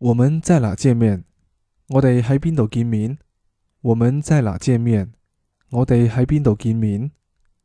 我们在哪见面？我哋喺边度见面？我们在哪见面？我哋喺边度见面？